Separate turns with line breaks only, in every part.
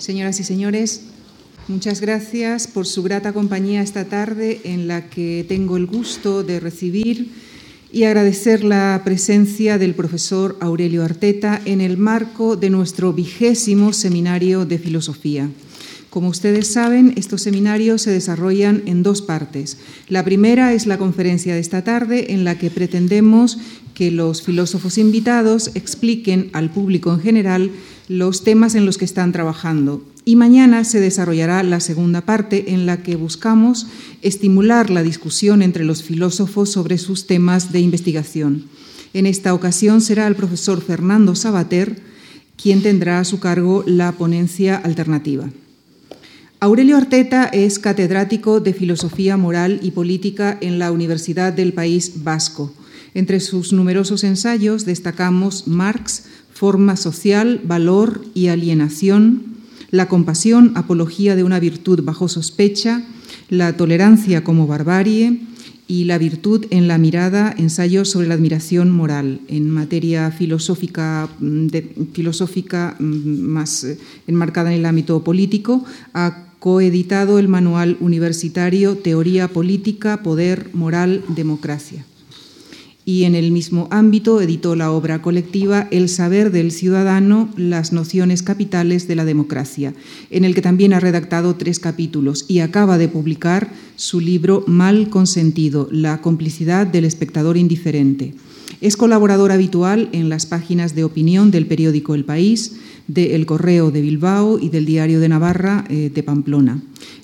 Señoras y señores, muchas gracias por su grata compañía esta tarde en la que tengo el gusto de recibir y agradecer la presencia del profesor Aurelio Arteta en el marco de nuestro vigésimo seminario de filosofía. Como ustedes saben, estos seminarios se desarrollan en dos partes. La primera es la conferencia de esta tarde en la que pretendemos que los filósofos invitados expliquen al público en general los temas en los que están trabajando. Y mañana se desarrollará la segunda parte en la que buscamos estimular la discusión entre los filósofos sobre sus temas de investigación. En esta ocasión será el profesor Fernando Sabater quien tendrá a su cargo la ponencia alternativa. Aurelio Arteta es catedrático de Filosofía Moral y Política en la Universidad del País Vasco. Entre sus numerosos ensayos destacamos Marx, Forma social, Valor y Alienación, La compasión, Apología de una virtud bajo sospecha, La tolerancia como barbarie y La virtud en la mirada, ensayos sobre la admiración moral. En materia filosófica, filosófica mm, más eh, enmarcada en el ámbito político, ha coeditado el manual universitario Teoría Política, Poder, Moral, Democracia. Y en el mismo ámbito editó la obra colectiva El saber del ciudadano, las nociones capitales de la democracia, en el que también ha redactado tres capítulos y acaba de publicar su libro Mal consentido, la complicidad del espectador indiferente. Es colaborador habitual en las páginas de opinión del periódico El País, de El Correo de Bilbao y del Diario de Navarra eh, de Pamplona.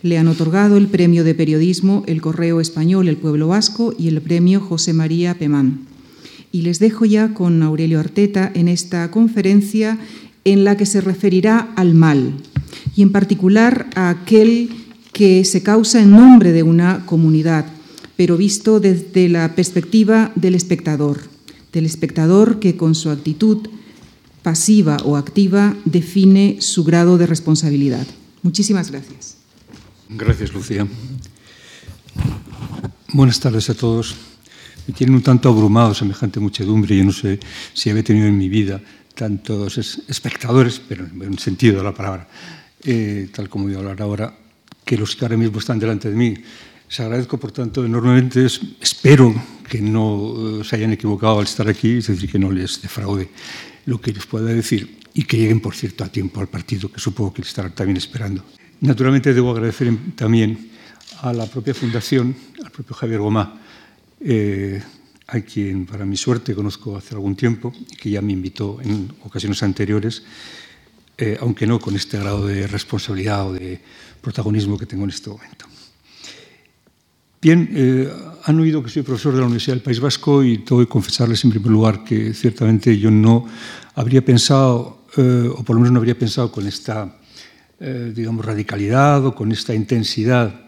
Le han otorgado el premio de periodismo El Correo Español El Pueblo Vasco y el premio José María Pemán. Y les dejo ya con Aurelio Arteta en esta conferencia en la que se referirá al mal y en particular a aquel que se causa en nombre de una comunidad, pero visto desde la perspectiva del espectador, del espectador que con su actitud pasiva o activa define su grado de responsabilidad. Muchísimas gracias.
Gracias, Lucía. Buenas tardes a todos. Me tienen un tanto abrumado semejante muchedumbre. Yo no sé si había tenido en mi vida tantos espectadores, pero en un sentido de la palabra, eh, tal como voy a hablar ahora, que los que ahora mismo están delante de mí. Les agradezco, por tanto, enormemente. Espero que no eh, se hayan equivocado al estar aquí, es decir, que no les defraude lo que les pueda decir y que lleguen, por cierto, a tiempo al partido, que supongo que estarán también esperando. Naturalmente, debo agradecer también a la propia Fundación, al propio Javier Gomá, eh, a quien, para mi suerte, conozco hace algún tiempo y que ya me invitó en ocasiones anteriores, eh, aunque no con este grado de responsabilidad o de protagonismo que tengo en este momento. Bien, eh, han oído que soy profesor de la Universidad del País Vasco y tengo que confesarles en primer lugar que ciertamente yo no habría pensado, o por lo menos no habría pensado con esta, eh, digamos, radicalidad o con esta intensidad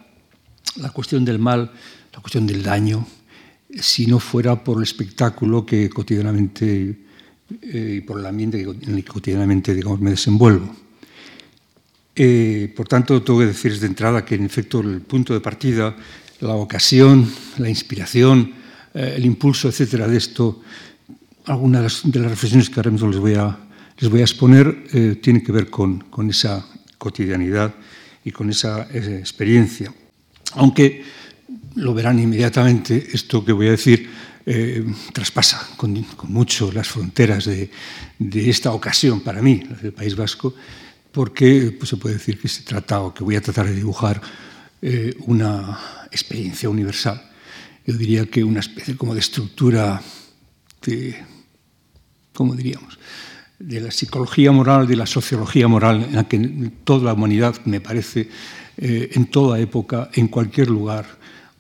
la cuestión del mal, la cuestión del daño, si no fuera por el espectáculo que cotidianamente y por el ambiente en el que cotidianamente digamos, me desenvuelvo. por tanto, tengo que decir de entrada que, en efecto, el punto de partida la ocasión, la inspiración, eh, el impulso, etcétera, de esto, algunas de las reflexiones que ahora mismo les voy a, les voy a exponer eh, tienen que ver con, con, esa cotidianidad y con esa, experiencia. Aunque lo verán inmediatamente, esto que voy a decir eh, traspasa con, mucho las fronteras de, de, esta ocasión para mí, la del País Vasco, porque pues, se puede decir que se trata o que voy a tratar de dibujar eh, una experiencia universal. Yo diría que una especie como de estructura de, ¿cómo diríamos?, de la psicología moral, de la sociología moral, en la que toda la humanidad, me parece, eh, en toda época, en cualquier lugar,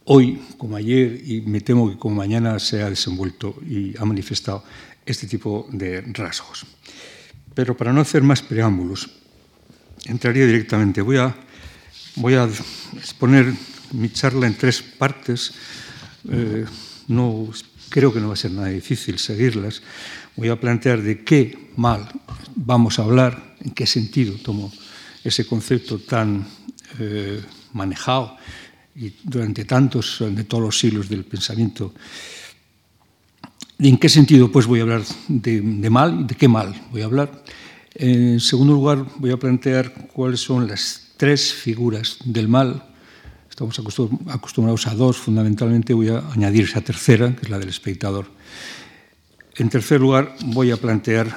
hoy como ayer y me temo que como mañana se ha desenvuelto y ha manifestado este tipo de rasgos. Pero para no hacer más preámbulos, entraría directamente. Voy a Voy a exponer mi charla en tres partes. Eh, no, creo que no va a ser nada difícil seguirlas. Voy a plantear de qué mal vamos a hablar, en qué sentido tomo ese concepto tan eh, manejado y durante tantos, de todos los siglos del pensamiento. ¿En qué sentido pues voy a hablar de, de mal? ¿De qué mal voy a hablar? En segundo lugar, voy a plantear cuáles son las tres figuras del mal. Estamos acostumbrados a dos, fundamentalmente voy a añadir esa tercera, que es la del espectador. En tercer lugar, voy a plantear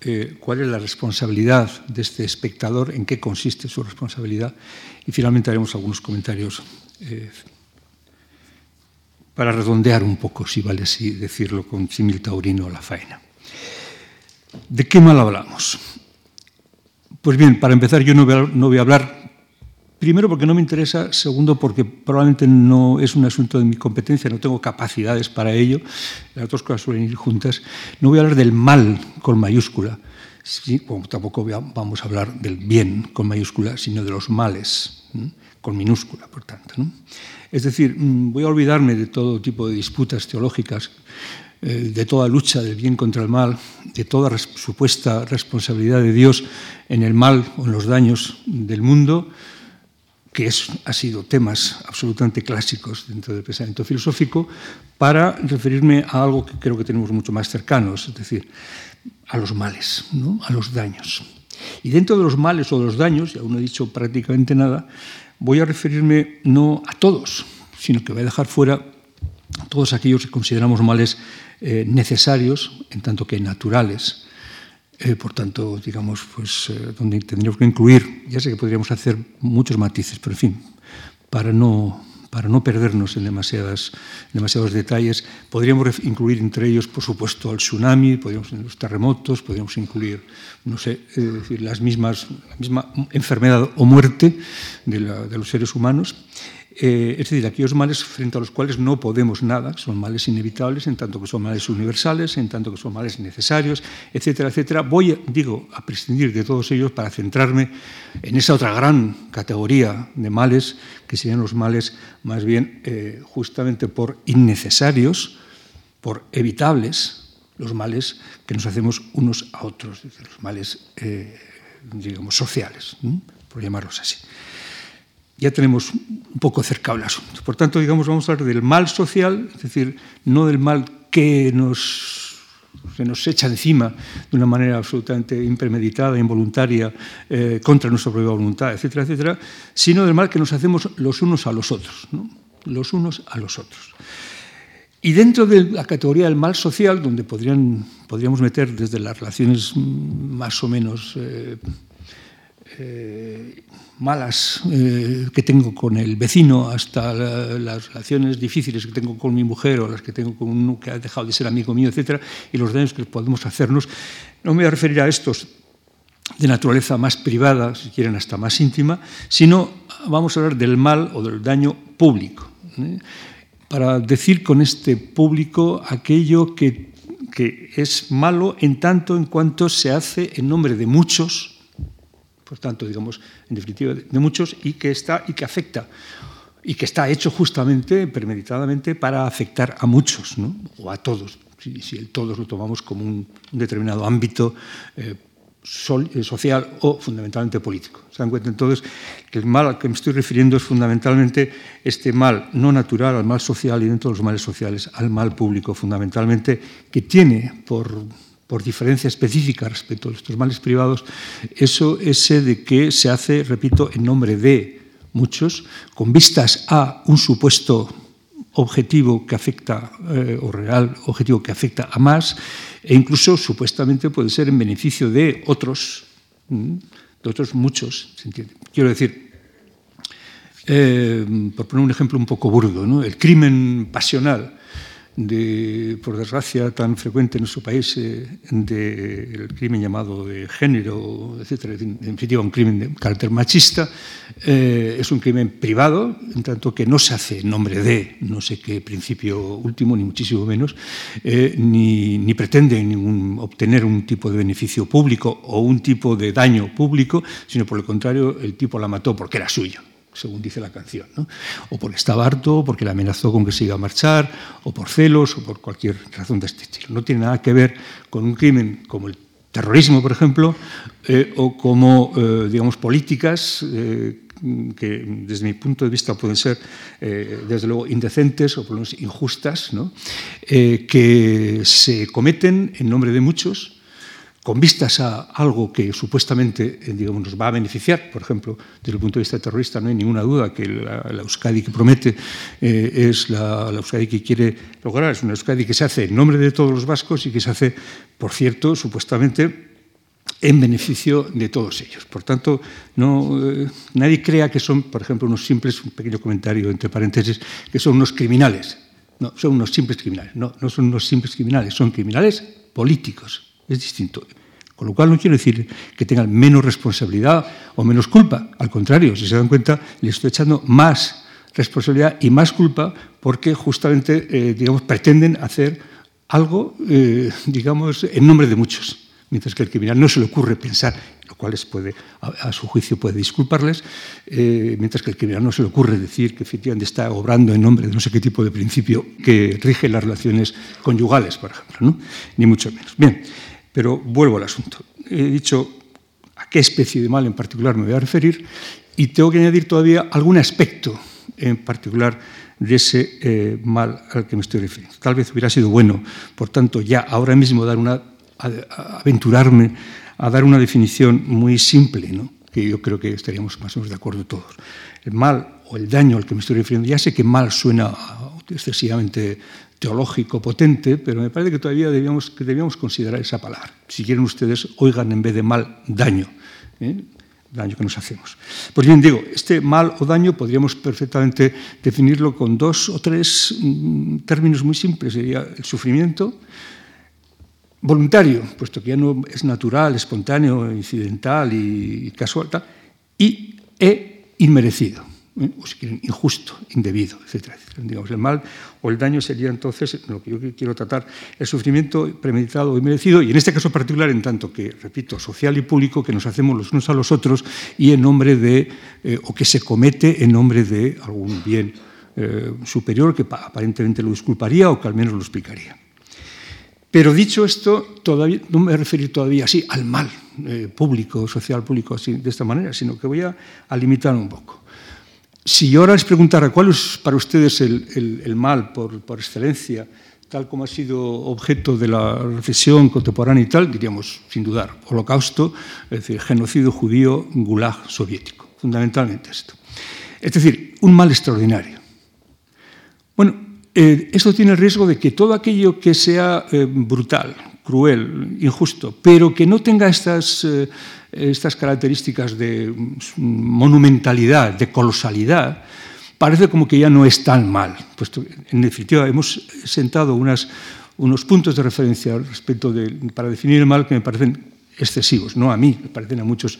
eh, cuál es la responsabilidad de este espectador, en qué consiste su responsabilidad y finalmente haremos algunos comentarios eh, para redondear un poco, si vale así decirlo, con símil taurino la faena. ¿De qué mal hablamos? Pues bien, para empezar yo no voy, a, hablar, primero porque no me interesa, segundo porque probablemente no es un asunto de mi competencia, no tengo capacidades para ello, las dos cosas suelen ir juntas. No voy a hablar del mal con mayúscula, tampoco vamos a hablar del bien con mayúscula, sino de los males con minúscula, por tanto. Es decir, mm, voy a olvidarme de todo tipo de disputas teológicas, eh, de toda lucha del bien contra el mal, de toda supuesta responsabilidad de Dios en el mal o en los daños del mundo, que es, ha sido temas absolutamente clásicos dentro del pensamiento filosófico, para referirme a algo que creo que tenemos mucho más cercanos, es decir, a los males, ¿no? a los daños. Y dentro de los males o de los daños, y aún no he dicho prácticamente nada, voy a referirme no a todos, sino que voy a dejar fuera todos aquellos que consideramos males eh, necesarios, en tanto que naturales. Eh, por tanto, digamos, pues eh, donde tendríamos que incluir, ya sé que podríamos hacer muchos matices, pero en fin, para no para no perdernos en demasiadas, demasiados detalles, podríamos incluir entre ellos, por supuesto, al tsunami, podríamos los terremotos, podríamos incluir, no sé, decir, las mismas, la misma enfermedad o muerte de, de los seres humanos. Eh, es decir, aquellos males frente a los cuales no podemos nada, son males inevitables, en tanto que son males universales, en tanto que son males necesarios, etcétera, etcétera. Voy, digo, a prescindir de todos ellos para centrarme en esa otra gran categoría de males, que serían los males más bien eh, justamente por innecesarios, por evitables, los males que nos hacemos unos a otros, los males, eh, digamos, sociales, por llamarlos así ya tenemos un poco acercado el asunto. Por tanto, digamos, vamos a hablar del mal social, es decir, no del mal que nos, se nos echa encima de una manera absolutamente impremeditada, involuntaria, eh, contra nuestra propia voluntad, etcétera, etcétera, sino del mal que nos hacemos los unos a los otros, ¿no? los unos a los otros. Y dentro de la categoría del mal social, donde podrían, podríamos meter desde las relaciones más o menos eh, eh, malas eh, que tengo con el vecino, hasta las relaciones difíciles que tengo con mi mujer o las que tengo con uno que ha dejado de ser amigo mío, etcétera, y los daños que podemos hacernos. No me voy a referir a estos de naturaleza más privada, si quieren hasta más íntima, sino vamos a hablar del mal o del daño público. ¿eh? Para decir con este público aquello que, que es malo en tanto en cuanto se hace en nombre de muchos, por tanto, digamos, en definitiva, de muchos, y que, está, y que afecta, y que está hecho justamente, premeditadamente, para afectar a muchos, ¿no? o a todos, si, el todos lo tomamos como un, determinado ámbito eh, eh, social o fundamentalmente político. Se dan cuenta entonces que el mal al que me estoy refiriendo es fundamentalmente este mal no natural, al mal social y dentro de los males sociales, al mal público, fundamentalmente, que tiene por por diferencia específica respecto a estos males privados, eso ese de que se hace, repito, en nombre de muchos, con vistas a un supuesto objetivo que afecta, eh, o real objetivo que afecta a más, e incluso supuestamente puede ser en beneficio de otros, de otros muchos, ¿se entiende? Quiero decir, eh, por poner un ejemplo un poco burdo, ¿no? el crimen pasional de, por desgracia, tan frecuente en nuestro país eh, del crimen llamado de género, etcétera, en definitiva un crimen de carácter machista, eh, es un crimen privado, en tanto que no se hace en nombre de no sé qué principio último, ni muchísimo menos, eh, ni, ni, pretende obtener un tipo de beneficio público o un tipo de daño público, sino por el contrario, el tipo la mató porque era suyo según dice la canción, ¿no? o porque estaba harto, o porque le amenazó con que se iba a marchar, o por celos, o por cualquier razón de este estilo. No tiene nada que ver con un crimen como el terrorismo, por ejemplo, eh, o como, eh, digamos, políticas eh, que desde mi punto de vista pueden ser, desde luego, indecentes o por lo menos injustas, ¿no? que se cometen en nombre de muchos, con vistas a algo que supuestamente eh, digamos, nos va a beneficiar, por ejemplo, desde el punto de vista terrorista, no hay ninguna duda que la, Euskadi que promete eh, es la, Euskadi que quiere lograr, es una Euskadi que se hace en nombre de todos los vascos y que se hace, por cierto, supuestamente en beneficio de todos ellos. Por tanto, eh, nadie crea que son, por ejemplo, unos simples, un pequeño comentario entre paréntesis, que son unos criminales. No, son unos simples criminales. No, no son unos simples criminales, son criminales políticos es distinto. Con lo cual no quiero decir que tengan menos responsabilidad o menos culpa. Al contrario, si se dan cuenta, les estoy echando más responsabilidad y más culpa porque justamente, eh, digamos, pretenden hacer algo, eh, digamos, en nombre de muchos. Mientras que al criminal no se le ocurre pensar, lo cual puede, a, su juicio puede disculparles, eh, mientras que al criminal no se le ocurre decir que efectivamente está obrando en nombre de no sé qué tipo de principio que rige las relaciones conyugales, por ejemplo, ¿no? ni mucho menos. Bien. Pero vuelvo al asunto. He dicho a qué especie de mal en particular me voy a referir y tengo que añadir todavía algún aspecto en particular de ese eh, mal al que me estoy refiriendo. Tal vez hubiera sido bueno, por tanto, ya ahora mismo dar una, aventurarme a dar una definición muy simple, ¿no? que yo creo que estaríamos más o menos de acuerdo todos. El mal o el daño al que me estoy refiriendo, ya sé que mal suena excesivamente teológico potente, pero me parece que todavía debíamos, que debíamos considerar esa palabra. Si quieren ustedes, oigan en vez de mal, daño. ¿eh? daño que nos hacemos. Pues bien, digo, este mal o daño podríamos perfectamente definirlo con dos o tres mm, términos muy simples. Sería el sufrimiento voluntario, puesto que ya no es natural, espontáneo, incidental y casual, y e inmerecido. ¿eh? o si quieren, injusto, indebido, etc. Digamos, el mal o el daño sería entonces, lo que yo quiero tratar, el sufrimiento premeditado y merecido, y en este caso particular, en tanto que, repito, social y público, que nos hacemos los unos a los otros y en nombre de, eh, o que se comete en nombre de algún bien eh, superior que aparentemente lo disculparía o que al menos lo explicaría. Pero dicho esto, todavía, no me referir todavía así al mal público, social público, así, de esta manera, sino que voy a, a limitar un poco. Si yo ahora les preguntara cuál es para ustedes el, mal por, excelencia, tal como ha sido objeto de la reflexión contemporánea y tal, diríamos, sin dudar, holocausto, es decir, genocidio judío, gulag soviético, fundamentalmente esto. Es decir, un mal extraordinario. Bueno, eh, esto tiene el riesgo de que todo aquello que sea eh, brutal, cruel, injusto, pero que no tenga estas... Eh, estas características de monumentalidad, de colosalidad, parece como que ya no es tan mal. Puesto, en definitiva, hemos sentado unas, unos puntos de referencia respecto de, para definir el mal que me parecen excesivos, no a mí, me parecen a muchos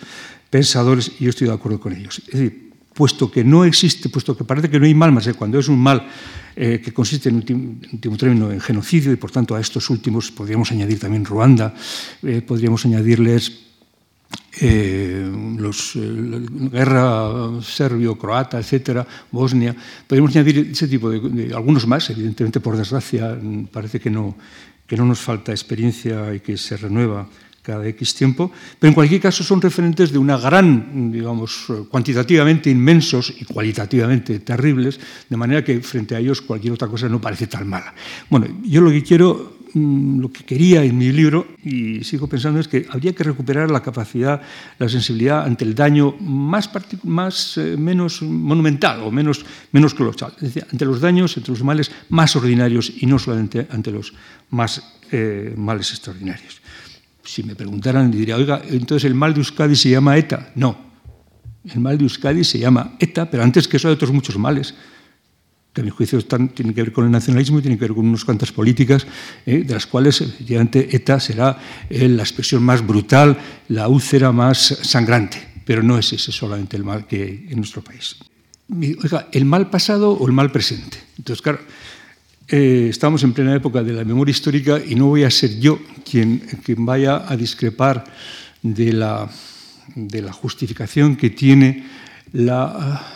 pensadores y yo estoy de acuerdo con ellos. Es decir, puesto que no existe, puesto que parece que no hay mal más que cuando es un mal eh, que consiste en último, término en genocidio y por tanto a estos últimos podríamos añadir también Ruanda, eh, podríamos añadirles eh, los, eh, guerra serbio-croata, etcétera, Bosnia. Podemos añadir ese tipo de, algunos más, evidentemente, por desgracia, parece que no, que no nos falta experiencia y que se renueva cada X tiempo, pero en cualquier caso son referentes de una gran, digamos, cuantitativamente inmensos y cualitativamente terribles, de manera que frente a ellos cualquier otra cosa no parece tan mala. Bueno, yo lo que quiero Mm, lo que quería en mi libro, y sigo pensando, es que habría que recuperar la capacidad, la sensibilidad ante el daño más, eh, menos monumental o menos, menos colosal, es decir, ante los daños, entre los males más ordinarios y no solamente ante los más eh, males extraordinarios. Si me preguntaran, diría, oiga, entonces el mal de Euskadi se llama ETA. No, el mal de Euskadi se llama ETA, pero antes que eso hay otros muchos males que a mi juicio están, tienen que ver con el nacionalismo y tienen que ver con unas cuantas políticas, eh, de las cuales efectivamente ETA será eh, la expresión más brutal, la úlcera más sangrante, pero no es ese solamente el mal que en nuestro país. Oiga, ¿el mal pasado o el mal presente? Entonces, claro, eh, estamos en plena época de la memoria histórica y no voy a ser yo quien, quien vaya a discrepar de la, de la justificación que tiene la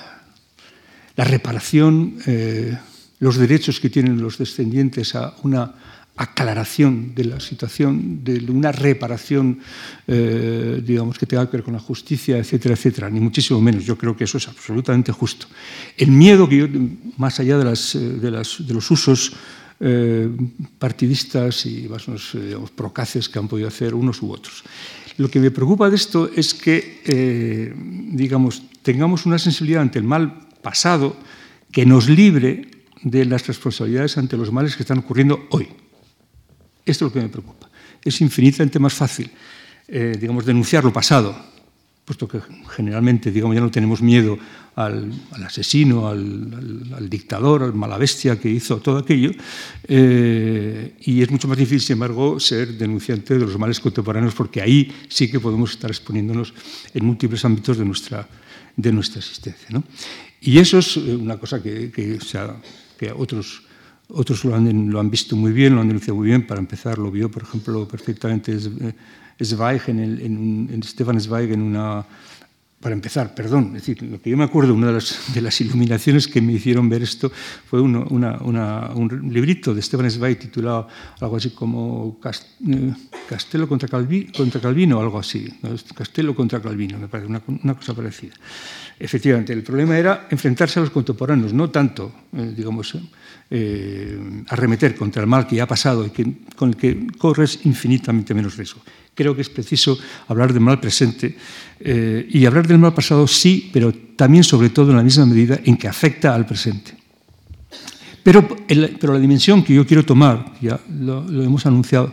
la reparación, eh, los derechos que tienen los descendientes a una aclaración de la situación, de una reparación, eh, digamos, que tenga que ver con la justicia, etcétera, etcétera, ni muchísimo menos. Yo creo que eso es absolutamente justo. El miedo que yo, más allá de, eh, los usos partidistas y más unos procaces que han podido hacer unos u otros. Lo que me preocupa de esto es que, digamos, tengamos una sensibilidad ante el mal pasado que nos libre de las responsabilidades ante los males que están ocurriendo hoy. Esto es lo que me preocupa. Es infinitamente más fácil, eh, digamos, denunciar lo pasado, puesto que generalmente, digamos, ya no tenemos miedo al, asesino, al, dictador, al mala bestia que hizo todo aquello, eh, y es mucho más difícil, sin embargo, ser denunciante de los males contemporáneos, porque ahí sí que podemos estar exponiéndonos en múltiples ámbitos de nuestra, de nuestra existencia. ¿no? Y eso es eh, una cosa que, que, que otros, otros lo han, lo han, visto muy bien, lo han denunciado muy bien. Para empezar, lo vio, por ejemplo, perfectamente eh, Zweig, en, el, en, en Stefan Zweig, en una, para empezar, perdón, es decir, lo que yo me acuerdo, una de las, de las iluminaciones que me hicieron ver esto fue uno, una, un librito de Stefan Zweig titulado algo así como eh, Castelo contra, Calvi, contra Calvino algo así, ¿no? Castelo contra Calvino, me parece una, una, cosa parecida. Efectivamente, el problema era enfrentarse a los contemporáneos, no tanto, eh, digamos, eh, arremeter contra el mal que ya ha pasado y con el que corres infinitamente menos riesgo creo que es preciso hablar del mal presente eh, y hablar del mal pasado sí, pero también sobre todo en la misma medida en que afecta al presente. Pero, la dimensión que yo quiero tomar, ya lo, hemos anunciado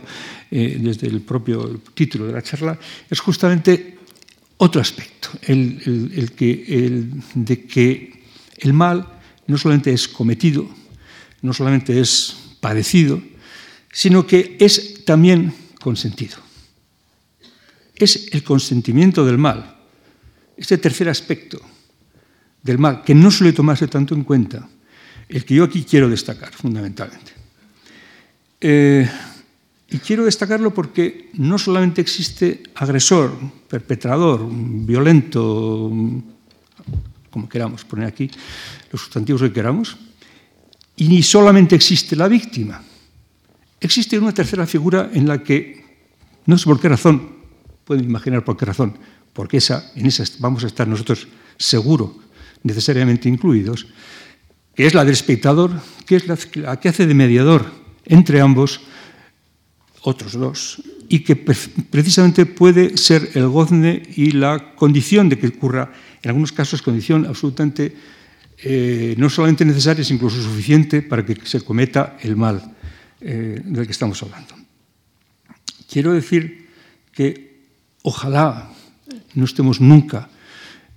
eh, desde el propio título de la charla, es justamente otro aspecto, el, el, el que, de que el mal no solamente es cometido, no solamente es padecido, sino que es también consentido es el consentimiento del mal. Este tercer aspecto del mal, que no suele tomarse tanto en cuenta, el que yo aquí quiero destacar fundamentalmente. Eh, y quiero destacarlo porque no solamente existe agresor, perpetrador, violento, como queramos poner aquí los sustantivos que queramos, y ni solamente existe la víctima. Existe una tercera figura en la que, no sé por qué razón, pueden imaginar por qué razón, porque esa, en esa vamos a estar nosotros seguro, necesariamente incluidos, que es la del espectador, que es la, la que hace de mediador entre ambos, otros dos, y que precisamente puede ser el gozne y la condición de que ocurra, en algunos casos, condición absolutamente eh, no solamente necesaria, sino incluso suficiente para que se cometa el mal eh, del que estamos hablando. Quiero decir que Ojalá no estemos nunca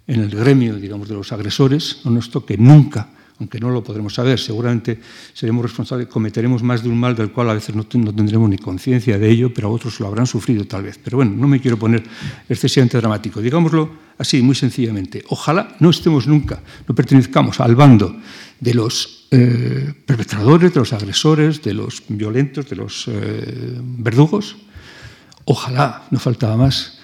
en el gremio, digamos, de los agresores, no nos toque nunca, aunque no lo podremos saber, seguramente seremos responsables, cometeremos más de un mal del cual a veces no, tendremos ni conciencia de ello, pero otros lo habrán sufrido tal vez. Pero bueno, no me quiero poner excesivamente dramático. Digámoslo así, muy sencillamente. Ojalá no estemos nunca, no pertenezcamos al bando de los eh, perpetradores, de los agresores, de los violentos, de los eh, verdugos. Ojalá, no faltaba más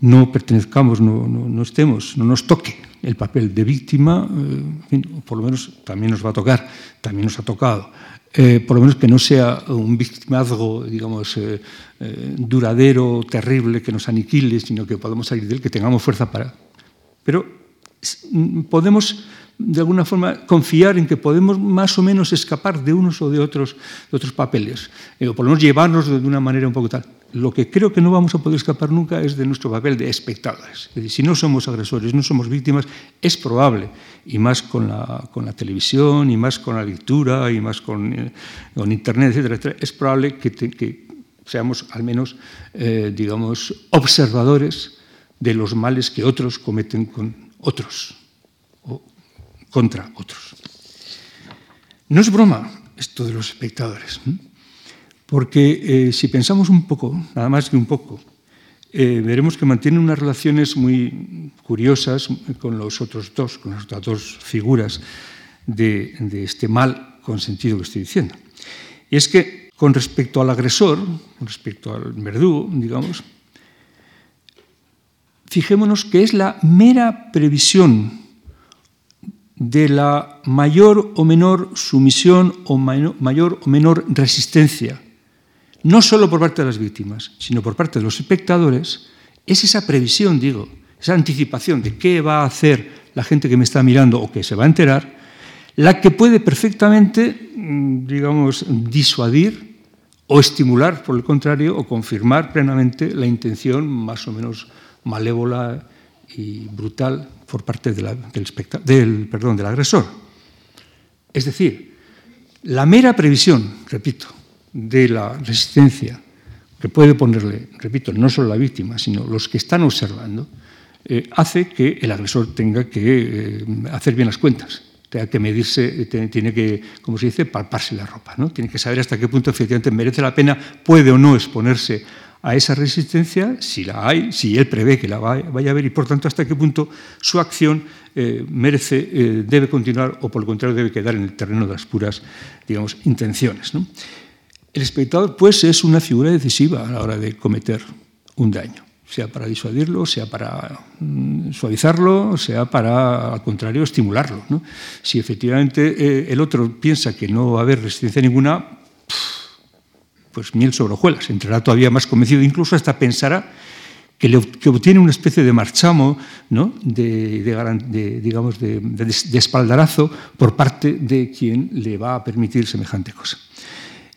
no pertenezcamos, no, no, no, estemos, no nos toque el papel de víctima, eh, en fin, por lo menos también nos va a tocar, también nos ha tocado. Eh, por lo menos que no sea un victimazgo, digamos, eh, eh duradero, terrible, que nos aniquile, sino que podamos salir de él, que tengamos fuerza para. Pero mm, podemos de alguna forma confiar en que podemos más o menos escapar de unos o de otros, de otros papeles, eh, o por lo menos llevarnos de una manera un poco tal. Lo que creo que no vamos a poder escapar nunca es de nuestro papel de espectadores. Es si no somos agresores, no somos víctimas, es probable, y más con la, con la televisión, y más con la lectura, y más con, eh, con Internet, etcétera, es probable que seamos al menos, eh, digamos, observadores de los males que otros cometen con otros contra otros. No es broma esto de los espectadores, porque eh, si pensamos un poco, nada más que un poco, eh, veremos que mantienen unas relaciones muy curiosas con los otros dos, con las otras dos figuras de, de este mal consentido que estoy diciendo. Y es que con respecto al agresor, con respecto al verdugo, digamos, fijémonos que es la mera previsión de la mayor o menor sumisión o mayor o menor resistencia, no solo por parte de las víctimas, sino por parte de los espectadores, es esa previsión, digo, esa anticipación de qué va a hacer la gente que me está mirando o que se va a enterar, la que puede perfectamente, mm, digamos, disuadir o estimular, por el contrario, o confirmar plenamente la intención más o menos malévola y brutal por parte del, del, perdón, del agresor. Es decir, la mera previsión, repito, de la resistencia que puede ponerle, repito, no solo la víctima, sino los que están observando, eh, hace que el agresor tenga que eh, hacer bien las cuentas, tenga que medirse, tiene que, como se dice, palparse la ropa, ¿no? tiene que saber hasta qué punto efectivamente merece la pena, puede o no exponerse a esa resistencia, si la hay, si él prevé que la vaya a haber y por tanto hasta qué punto su acción eh, merece, debe continuar o por el contrario debe quedar en el terreno de las puras, digamos, intenciones. El espectador, pues, es una figura decisiva a la hora de cometer un daño, sea para disuadirlo, sea para mm, suavizarlo, sea para, al contrario, estimularlo. Si efectivamente eh, el otro piensa que no va a haber resistencia ninguna, pues miel sobre hojuelas, entrará todavía más convencido, incluso hasta pensará que, obtiene una especie de marchamo, ¿no? de, digamos, de espaldarazo por parte de quien le va a permitir semejante cosa.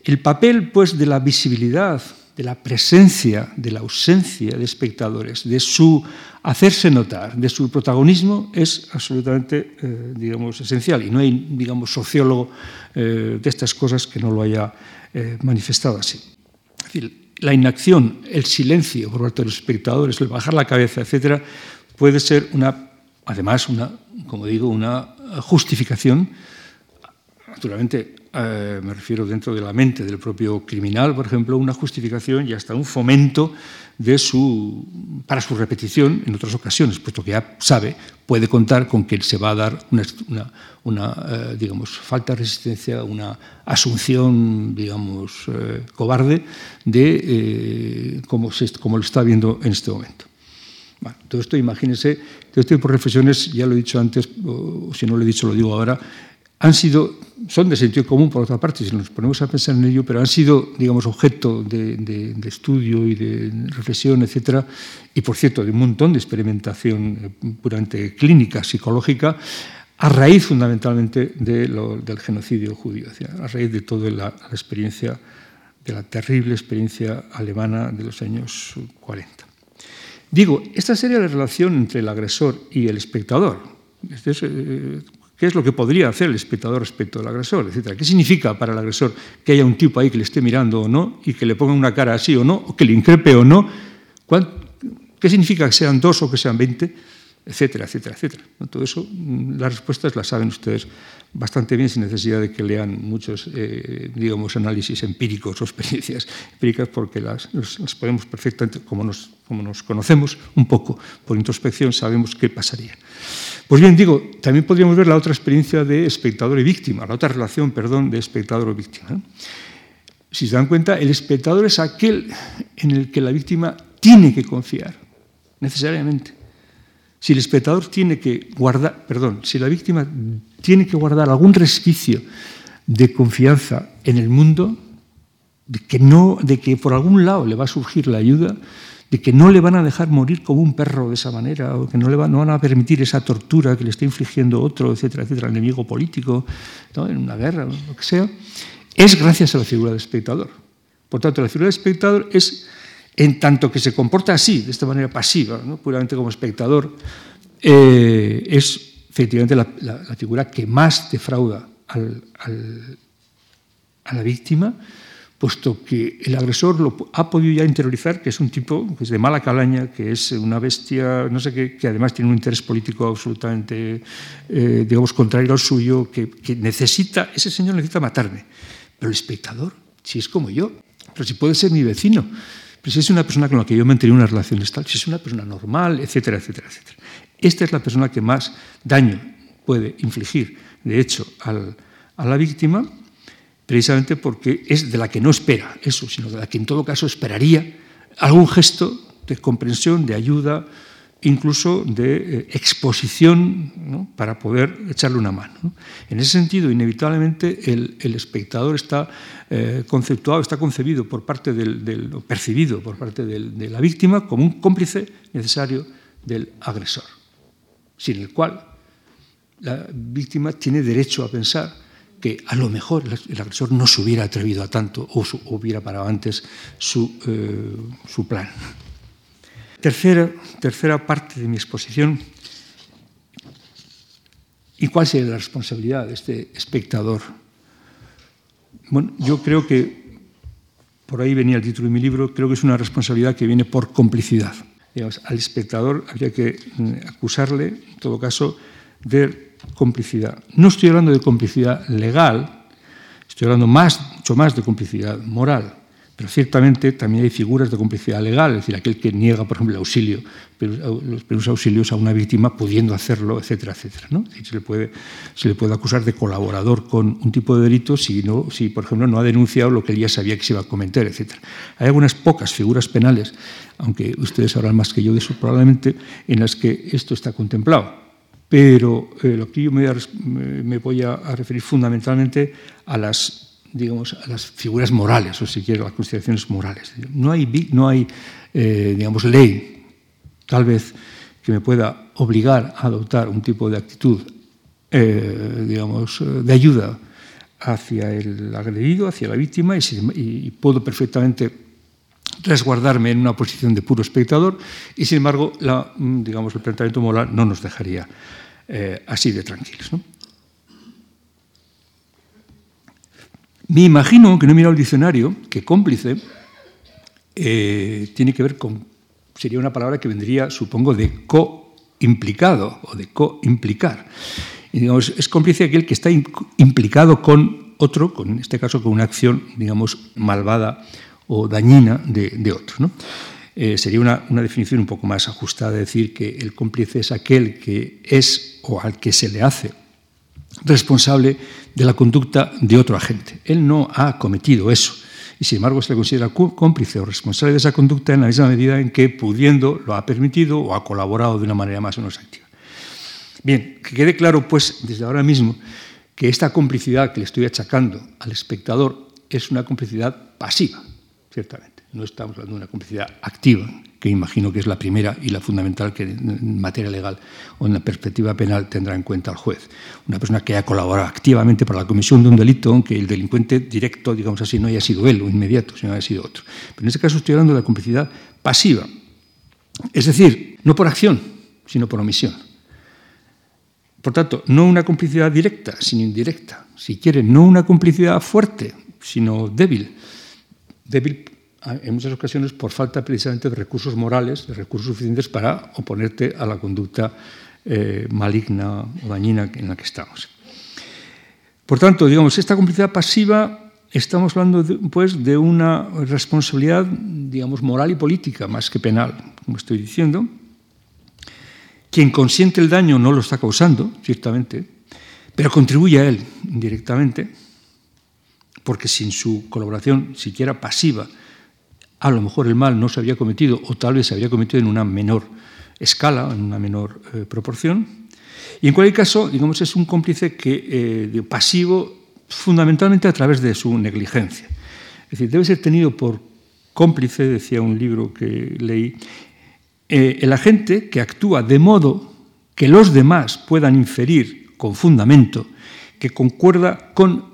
El papel, pues, de la visibilidad, de la presencia, de la ausencia de espectadores, de su hacerse notar, de su protagonismo, es absolutamente, eh, digamos, esencial. Y no hay, digamos, sociólogo eh, de estas cosas que no lo haya eh, manifestado así. La inacción, el silencio por parte de los espectadores, el bajar la cabeza, etcétera, puede ser una, además, una, como digo, una justificación, naturalmente eh, me refiero dentro de la mente del propio criminal, por ejemplo, una justificación y hasta un fomento de su, para su repetición en otras ocasiones, puesto que ya sabe, puede contar con que se va a dar una, una, eh, digamos, falta de resistencia, una asunción, digamos, eh, cobarde de cómo, se, cómo lo está viendo en este momento. Bueno, todo esto, imagínense, todo este tipo de reflexiones, ya lo he dicho antes, o si no lo he dicho, lo digo ahora, han sido, son de sentido común por otra parte, si nos ponemos a pensar en ello, pero han sido, digamos, objeto de, estudio y de reflexión, etcétera, y por cierto, de un montón de experimentación eh, puramente clínica, psicológica, a raíz fundamentalmente del genocidio judío, a raíz de toda la, experiencia, de la terrible experiencia alemana de los años 40. Digo, esta sería la relación entre el agresor y el espectador. Este es, eh, ¿Qué es lo que podría hacer el espectador respecto al agresor? Etcétera? ¿Qué significa para el agresor que haya un tipo ahí que le esté mirando o no y que le ponga una cara así o no, o que le increpe o no? ¿Qué significa que sean dos o que sean veinte? Etcétera, etcétera, etcétera. Todo eso, mm, las respuestas las saben ustedes bastante bien sin necesidad de que lean muchos, eh, digamos, análisis empíricos o experiencias empíricas porque las, las podemos perfectamente, como nos, como nos conocemos un poco por introspección, sabemos qué pasaría. Pues bien, digo, también podríamos ver la otra experiencia de espectador y víctima, la otra relación, perdón, de espectador o víctima. Si se dan cuenta, el espectador es aquel en el que la víctima tiene que confiar, necesariamente. Si el espectador tiene que guardar, perdón, si la víctima tiene que guardar algún resquicio de confianza en el mundo, de que, no, de que por algún lado le va a surgir la ayuda, de que no le van a dejar morir como un perro de esa manera, o que no le van, no van a permitir esa tortura que le está infligiendo otro, etcétera, etcétera, enemigo político, en una guerra, lo que sea, es gracias a la figura del espectador. Por tanto, la figura del espectador es, en tanto que se comporta así, de esta manera pasiva, puramente como espectador, eh, es efectivamente la, figura que más defrauda a la víctima, puesto que el agresor lo ha podido ya interiorizar, que es un tipo que es de mala calaña, que es una bestia, no sé qué, que además tiene un interés político absolutamente, eh, digamos, contrario al suyo, que, necesita, ese señor necesita matarme. Pero el espectador, si es como yo, pero si puede ser mi vecino, pero si es una persona con la que yo mantengo una relación estable, si es una persona normal, etcétera, etcétera, etcétera. Esta es la persona que más daño puede infligir, de hecho, al, a la víctima precisamente porque es de la que no espera eso, sino de la que en todo caso esperaría algún gesto de comprensión, de ayuda, incluso de eh, exposición para poder echarle una mano. En ese sentido, inevitablemente, el, espectador está eh, conceptuado, está concebido por parte del, percibido por parte de la víctima como un cómplice necesario del agresor, sin el cual la víctima tiene derecho a pensar que a lo mejor el agresor no se hubiera atrevido a tanto o hubiera parado antes su, eh, plan. Tercera, tercera parte de mi exposición. ¿Y cuál sería la responsabilidad de este espectador? Bueno, yo creo que, por ahí venía el título de mi libro, creo que es una responsabilidad que viene por complicidad. al espectador habría que mm, acusarle, en todo caso, de complicidad. No estoy hablando de complicidad legal, estoy hablando mucho más de complicidad moral. Pero ciertamente también hay figuras de complicidad legal, es decir, aquel que niega, por ejemplo, el auxilio, los auxilios a una víctima pudiendo hacerlo, etcétera, etcétera. ¿no? Se, le puede, se le puede acusar de colaborador con un tipo de delito si, no, si, por ejemplo, no ha denunciado lo que él ya sabía que se iba a cometer, etcétera. Hay algunas pocas figuras penales, aunque ustedes sabrán más que yo de eso probablemente, en las que esto está contemplado pero eh, lo que yo me, voy a, referir fundamentalmente a las, digamos, a las figuras morales, o si quiere, las consideraciones morales. No hay, no hay eh, digamos, ley, tal vez, que me pueda obligar a adoptar un tipo de actitud, eh, digamos, de ayuda hacia el agredido, hacia la víctima, y, puedo perfectamente resguardarme en una posición de puro espectador y sin embargo la, digamos, el planteamiento moral no nos dejaría eh, así de tranquilos. Me imagino, que no he mirado el diccionario, que cómplice eh, tiene que ver con, sería una palabra que vendría, supongo, de co-implicado o de co-implicar. es cómplice aquel que está implicado con otro, con, en este caso con una acción, digamos, malvada o dañina de, otro. Eh, sería una, una, definición un poco más ajustada, decir que el cómplice es aquel que es o al que se le hace responsable de la conducta de otro agente. Él no ha cometido eso y sin embargo se le considera cómplice o responsable de esa conducta en la misma medida en que pudiendo lo ha permitido o ha colaborado de una manera más o menos activa. Bien, que quede claro pues desde ahora mismo que esta complicidad que le estoy achacando al espectador es una complicidad pasiva, ciertamente. No estamos hablando de una complicidad activa, que imagino que es la primera y la fundamental que en materia legal o en la perspectiva penal tendrá en cuenta el juez. Una persona que haya colaborado activamente para la comisión de un delito, aunque el delincuente directo, digamos así, no haya sido él o inmediato, sino haya sido otro. Pero en este caso estoy hablando de la complicidad pasiva. Es decir, no por acción, sino por omisión. Por tanto, no una complicidad directa, sino indirecta. Si quieren, no una complicidad fuerte, sino débil. Débil en muchas ocasiones por falta precisamente de recursos morales, de recursos suficientes para oponerte a la conducta eh, maligna o dañina en la que estamos. Por tanto, digamos, esta complicidad pasiva estamos hablando de, pues, de una responsabilidad, digamos, moral y política más que penal, como estoy diciendo. Quien consiente el daño no lo está causando, ciertamente, pero contribuye a él indirectamente, porque sin su colaboración siquiera pasiva, a lo mejor el mal no se había cometido o tal vez se había cometido en una menor escala, en una menor eh, proporción. Y en cualquier caso, digamos, es un cómplice que, eh, pasivo fundamentalmente a través de su negligencia. Es decir, debe ser tenido por cómplice, decía un libro que leí, eh, el agente que actúa de modo que los demás puedan inferir con fundamento que concuerda con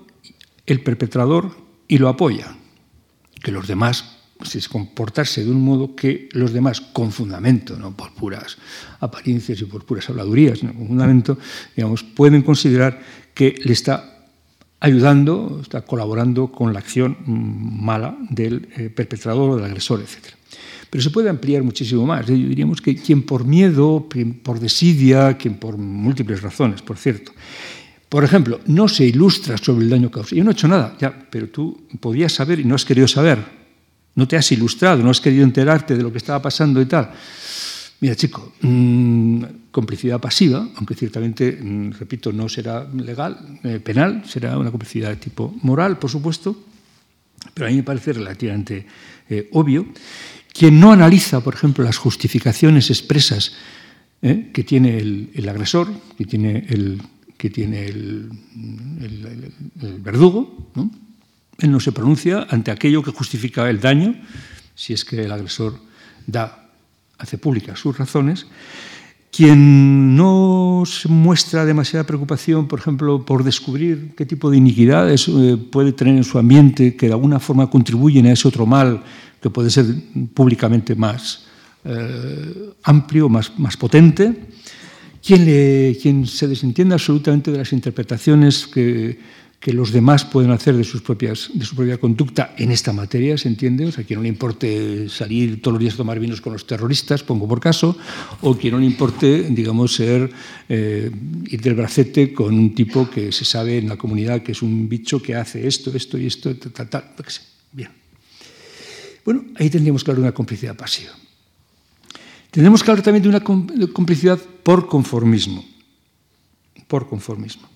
el perpetrador y lo apoya, que los demás es comportarse de un modo que los demás, con fundamento, no por puras apariencias y por puras habladurías, sino con fundamento, digamos, pueden considerar que le está ayudando, está colaborando con la acción mala del eh, perpetrador o del agresor, etc. Pero se puede ampliar muchísimo más. Diríamos que quien por miedo, por desidia, quien por múltiples razones, por cierto, por ejemplo, no se ilustra sobre el daño causado. Yo no he hecho nada, ya, pero tú podías saber y no has querido saber no te has ilustrado, no has querido enterarte de lo que estaba pasando y tal. Mira, chico, mmm, complicidad pasiva, aunque ciertamente, mmm, repito, no será legal, eh, penal, será una complicidad de tipo moral, por supuesto, pero a mí me parece relativamente eh, obvio. Quien no analiza, por ejemplo, las justificaciones expresas eh, que tiene el, agresor, que tiene el, que tiene el, el verdugo, ¿no? Él no se pronuncia ante aquello que justifica el daño, si es que el agresor da, hace públicas sus razones. quien no se muestra demasiada preocupación, por ejemplo, por descubrir qué tipo de iniquidades eh, puede tener en su ambiente que de alguna forma contribuyen a ese otro mal que puede ser públicamente más eh, amplio, más, más potente, quien, quien se desentiende absolutamente de las interpretaciones que, que los demás pueden hacer de, sus propias, de su propia conducta en esta materia, ¿se entiende? O sea, quien no le importe salir todos los días a tomar vinos con los terroristas, pongo por caso, o quien no le importe, digamos, ser, eh, ir del bracete con un tipo que se sabe en la comunidad que es un bicho que hace esto, esto y esto, tal, tal, tal. Bien. Bueno, ahí tendríamos que hablar de una complicidad pasiva. Tendremos que hablar también de una complicidad por conformismo. Por conformismo.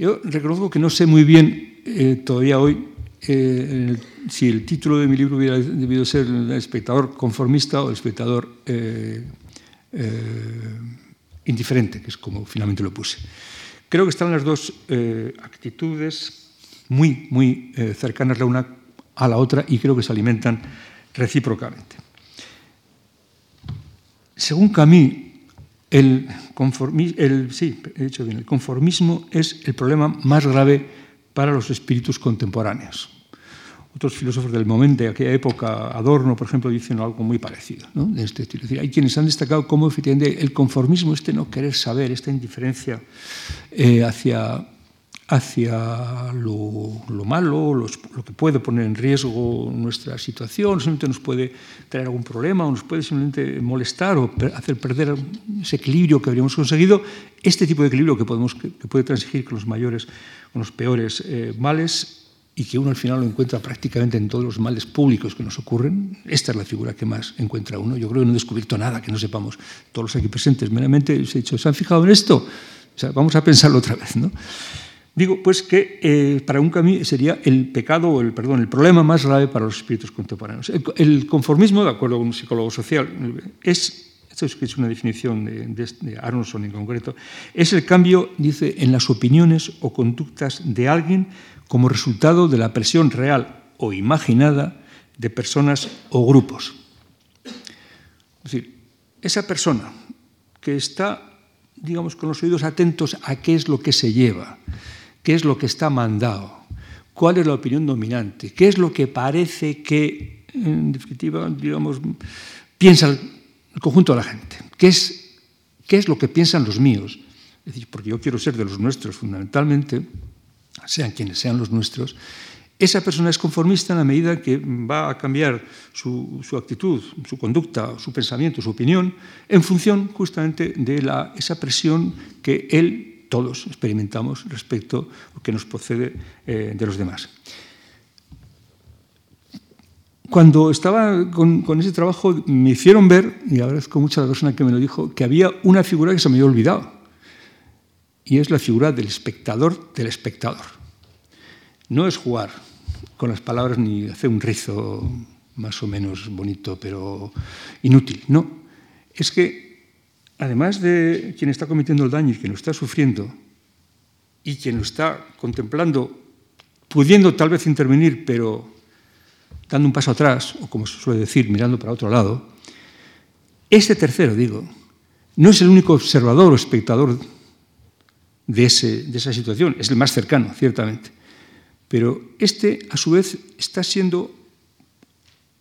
Yo reconozco que no sé muy bien eh, todavía hoy eh, si el título de mi libro hubiera debido ser El espectador conformista o el espectador eh, indiferente, que es como finalmente lo puse. Creo que están las dos actitudes muy, muy cercanas la una a la otra y creo que se alimentan recíprocamente. Según Camus, el, el conformismo es el problema más grave para los espíritus contemporáneos. Otros filósofos del momento, de aquella época, Adorno, por ejemplo, dicen algo muy parecido. ¿no? De este estilo. hay quienes han destacado cómo efectivamente el conformismo, este no querer saber, esta indiferencia eh, hacia hacia lo, malo, lo, que puede poner en riesgo nuestra situación, simplemente nos puede traer algún problema o nos puede simplemente molestar o hacer perder ese equilibrio que habríamos conseguido, este tipo de equilibrio que, podemos, que, puede transigir con los mayores, con los peores eh, males y que uno al final lo encuentra prácticamente en todos los males públicos que nos ocurren, esta es la figura que más encuentra uno. Yo creo que no he descubierto nada que no sepamos todos los aquí presentes. Meramente se ha dicho, ¿se han fijado en esto? Vamos a pensarlo otra vez, ¿no? Digo, pues que eh, para un camino sería el pecado, el, perdón, el problema más grave para los espíritus contemporáneos. El, conformismo, de acuerdo con un psicólogo social, es, esto es una definición de, de, Aronson en concreto, es el cambio, dice, en las opiniones o conductas de alguien como resultado de la presión real o imaginada de personas o grupos. Es decir, esa persona que está digamos, con los oídos atentos a qué es lo que se lleva, qué es lo que está mandado, cuál es la opinión dominante, qué es lo que parece que, en definitiva, digamos, piensa el conjunto de la gente, qué es, qué es lo que piensan los míos. Es decir, porque yo quiero ser de los nuestros fundamentalmente, sean quienes sean los nuestros, esa persona es conformista en la medida que va a cambiar su, actitud, su conducta, su pensamiento, su opinión, en función justamente de esa presión que él todos experimentamos respecto a que nos procede eh, de los demás. Cuando estaba con, ese trabajo me hicieron ver, y agradezco mucho a la persona que me lo dijo, que había una figura que se me había olvidado, y es la figura del espectador del espectador. No es jugar con las palabras ni hacer un rizo más o menos bonito, pero inútil, no. Es que además de quien está cometiendo el daño y quien lo está sufriendo, y quien lo está contemplando, pudiendo tal vez intervenir, pero dando un paso atrás, o como se suele decir, mirando para otro lado, este tercero, digo, no es el único observador o espectador de, de esa situación, es el más cercano, ciertamente. Pero este, a su vez, está siendo,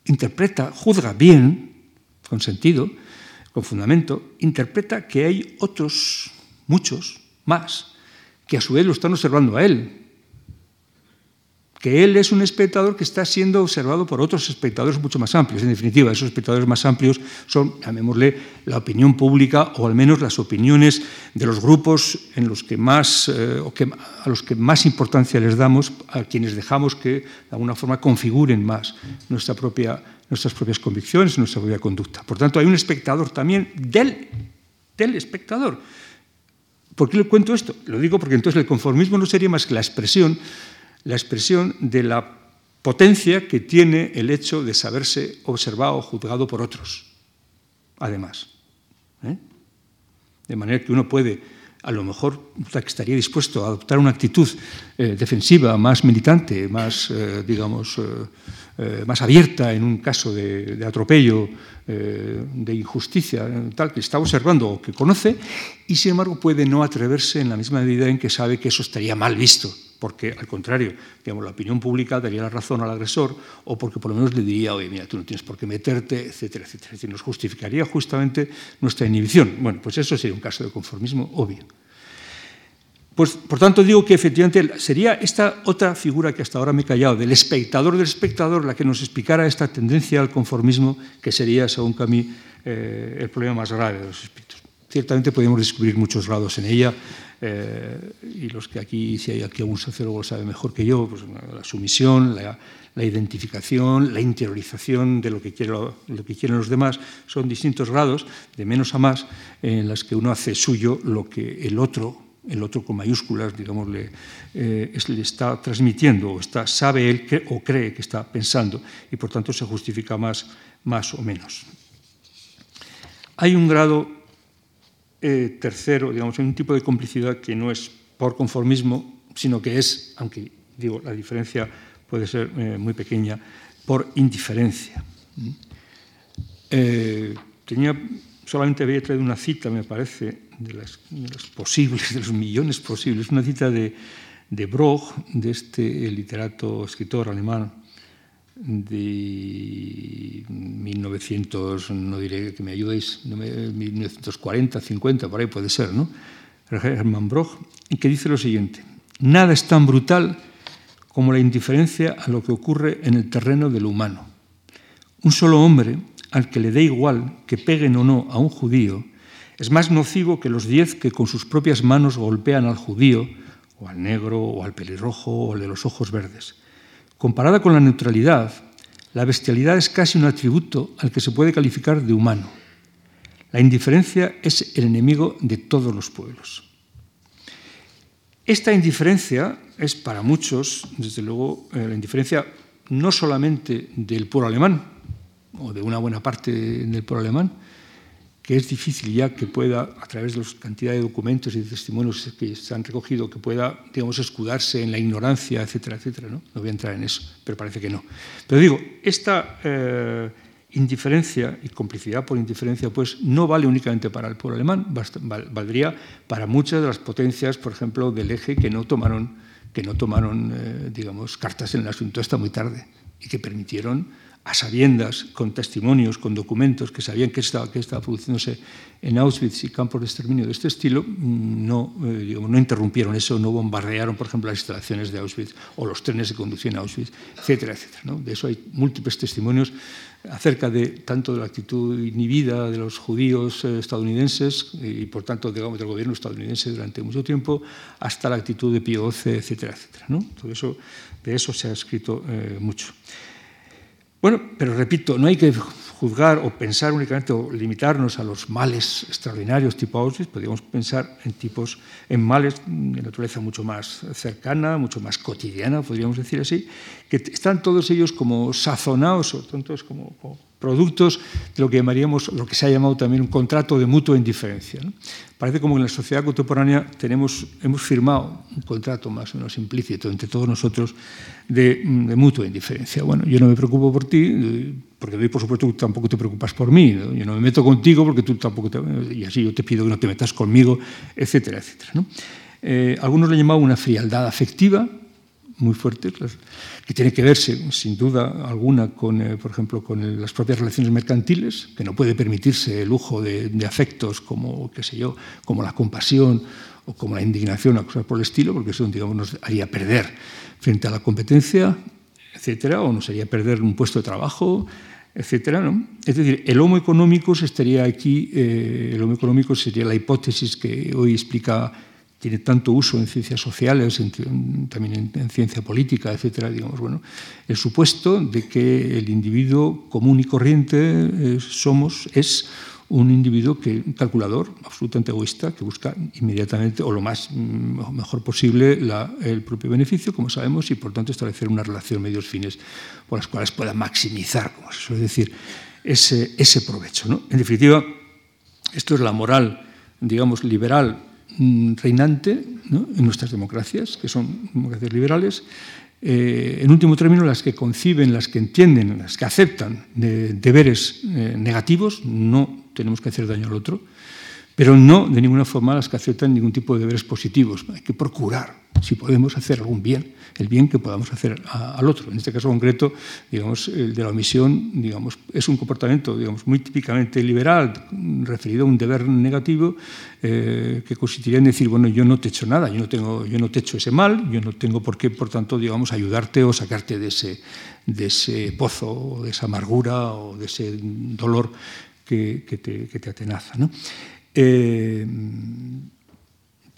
interpreta, juzga bien, con sentido, con fundamento, interpreta que hay otros, muchos más, que a su vez lo están observando a él. Que él es un espectador que está siendo observado por otros espectadores mucho más amplios. En definitiva, esos espectadores más amplios son, llamémosle, la opinión pública o al menos las opiniones de los grupos en los que más, eh, o que, a los que más importancia les damos, a quienes dejamos que de alguna forma configuren más nuestra propia nuestras propias convicciones, nuestra propia conducta. Por tanto, hay un espectador también del, del espectador. ¿Por qué le cuento esto? Lo digo porque entonces el conformismo no sería más que la expresión, la expresión de la potencia que tiene el hecho de saberse observado o juzgado por otros, además. ¿eh? De manera que uno puede a lo mejor estaría dispuesto a adoptar una actitud eh, defensiva, más militante, más, eh, digamos, eh, más abierta en un caso de, de atropello, de injusticia, tal, que está observando o que conoce, y sin embargo puede no atreverse en la misma medida en que sabe que eso estaría mal visto porque al contrario, digamos, la opinión pública daría la razón al agresor o porque por lo menos le diría, oye, mira, tú no tienes por qué meterte, etcétera, etcétera. Es decir, nos justificaría justamente nuestra inhibición. Bueno, pues eso sería un caso de conformismo obvio. Pues, por tanto, digo que efectivamente sería esta otra figura que hasta ahora me he callado, del espectador del espectador, la que nos explicara esta tendencia al conformismo, que sería, según Camille, eh, el problema más grave de los espíritus. Ciertamente podemos descubrir muchos grados en ella, eh, y los que aquí, si hay aquí algún sociólogo lo sabe mejor que yo, pues la sumisión, la, identificación, la interiorización de lo que, quieren los demás, son distintos grados, de menos a más, en las que uno hace suyo lo que el otro, el otro con mayúsculas, digamos, le, eh, le está transmitiendo, o está, sabe él o cree que está pensando, y por tanto se justifica más, más o menos. Hay un grado eh, tercero, digamos, en un tipo de complicidad que no es por conformismo, sino que es, aunque digo, la diferencia puede ser eh, muy pequeña, por indiferencia. Eh, tenía, solamente había traído una cita, me parece, de las, posibles, de los millones posibles, una cita de, de Broch, de este literato, escritor alemán, de 1900, no diré que me ayudéis, 1940, 50, por ahí puede ser, ¿no? Hermann Broch, que dice lo siguiente, nada es tan brutal como la indiferencia a lo que ocurre en el terreno de lo humano. Un solo hombre, al que le dé igual que peguen o no a un judío, es más nocivo que los diez que con sus propias manos golpean al judío, o al negro, o al pelirrojo, o al de los ojos verdes. Comparada con la neutralidad, la bestialidad es casi un atributo al que se puede calificar de humano. La indiferencia es el enemigo de todos los pueblos. Esta indiferencia es para muchos, desde luego, eh, la indiferencia no solamente del pueblo alemán, o de una buena parte del pueblo alemán, que es difícil ya que pueda, a través de la cantidad de documentos y de testimonios que se han recogido, que pueda, digamos, escudarse en la ignorancia, etcétera, etcétera. No, no voy a entrar en eso, pero parece que no. Pero digo, esta eh, indiferencia y complicidad por indiferencia, pues no vale únicamente para el pueblo alemán, valdría para muchas de las potencias, por ejemplo, del eje que no tomaron, que no tomaron eh, digamos, cartas en el asunto hasta muy tarde y que permitieron a sabiendas, con testimonios, con documentos, que sabían que estaba, que estaba produciéndose en Auschwitz y campos de exterminio de este estilo, no, eh, no interrumpieron eso, no bombardearon, por ejemplo, las instalaciones de Auschwitz o los trenes de conducción a Auschwitz, etcétera, etcétera. De eso hay múltiples testimonios acerca de tanto de la actitud inhibida de los judíos eh, estadounidenses y, por tanto, digamos, del gobierno estadounidense durante mucho tiempo, hasta la actitud de Pío XII, etcétera, etcétera. Todo eso, de eso se ha escrito eh, mucho. Bueno, pero repito, no hay que juzgar o pensar únicamente o limitarnos a los males extraordinarios tipo Auschwitz, podríamos pensar en tipos, en males de naturaleza mucho más cercana, mucho más cotidiana, podríamos decir así, que están todos ellos como sazonados o tontos como, como productos de lo que llamaríamos, lo que se ha llamado también un contrato de mutua indiferencia. ¿no? Parece como que en la sociedad contemporánea tenemos, hemos firmado un contrato más o menos implícito entre todos nosotros de, de mutua indiferencia. Bueno, yo no me preocupo por ti, porque doy por supuesto tampoco te preocupas por mí. ¿no? Yo no me meto contigo porque tú tampoco te... Y así yo te pido que no te metas conmigo, etcétera, etcétera. ¿no? Eh, algunos le llamaban una frialdad afectiva, muy fuerte, que tiene que verse, sin duda alguna, con, eh, por ejemplo, con el, las propias relaciones mercantiles, que no puede permitirse el lujo de, de, afectos como, qué sé yo, como la compasión o como la indignación o cosas por el estilo, porque eso, digamos, nos haría perder frente a la competencia, etcétera, o nos haría perder un puesto de trabajo, etcétera, ¿no? Es decir, el homo económico estaría aquí, eh, el homo económico sería la hipótesis que hoy explica tiene tanto uso en ciencias sociales, también en, en, ciencia política, etcétera, digamos, bueno, el supuesto de que el individuo común y corriente eh, somos, es un individuo que, calculador, absolutamente egoísta, que busca inmediatamente o lo más mm, mejor posible el propio beneficio, como sabemos, y por tanto establecer una relación medios fines por las cuales pueda maximizar, como se suele decir, ese, ese provecho. ¿no? En definitiva, esto es la moral, digamos, liberal mm, reinante en nuestras democracias, que son democracias liberales, eh, en último término, las que conciben, las que entienden, las que aceptan deberes eh, negativos, no tenemos que hacer daño al otro, pero no de ninguna forma las que aceptan ningún tipo de deberes positivos. Hay que procurar, si podemos, hacer algún bien, el bien que podamos hacer al otro. En este caso concreto, digamos, el de la omisión digamos, es un comportamiento digamos, muy típicamente liberal, referido a un deber negativo, eh, que consistiría en decir, bueno, yo no te he hecho nada, yo no, tengo, yo no te he hecho ese mal, yo no tengo por qué, por tanto, digamos, ayudarte o sacarte de ese, de ese pozo, de esa amargura o de ese dolor que, que, te, que te, atenaza. ¿no? Eh,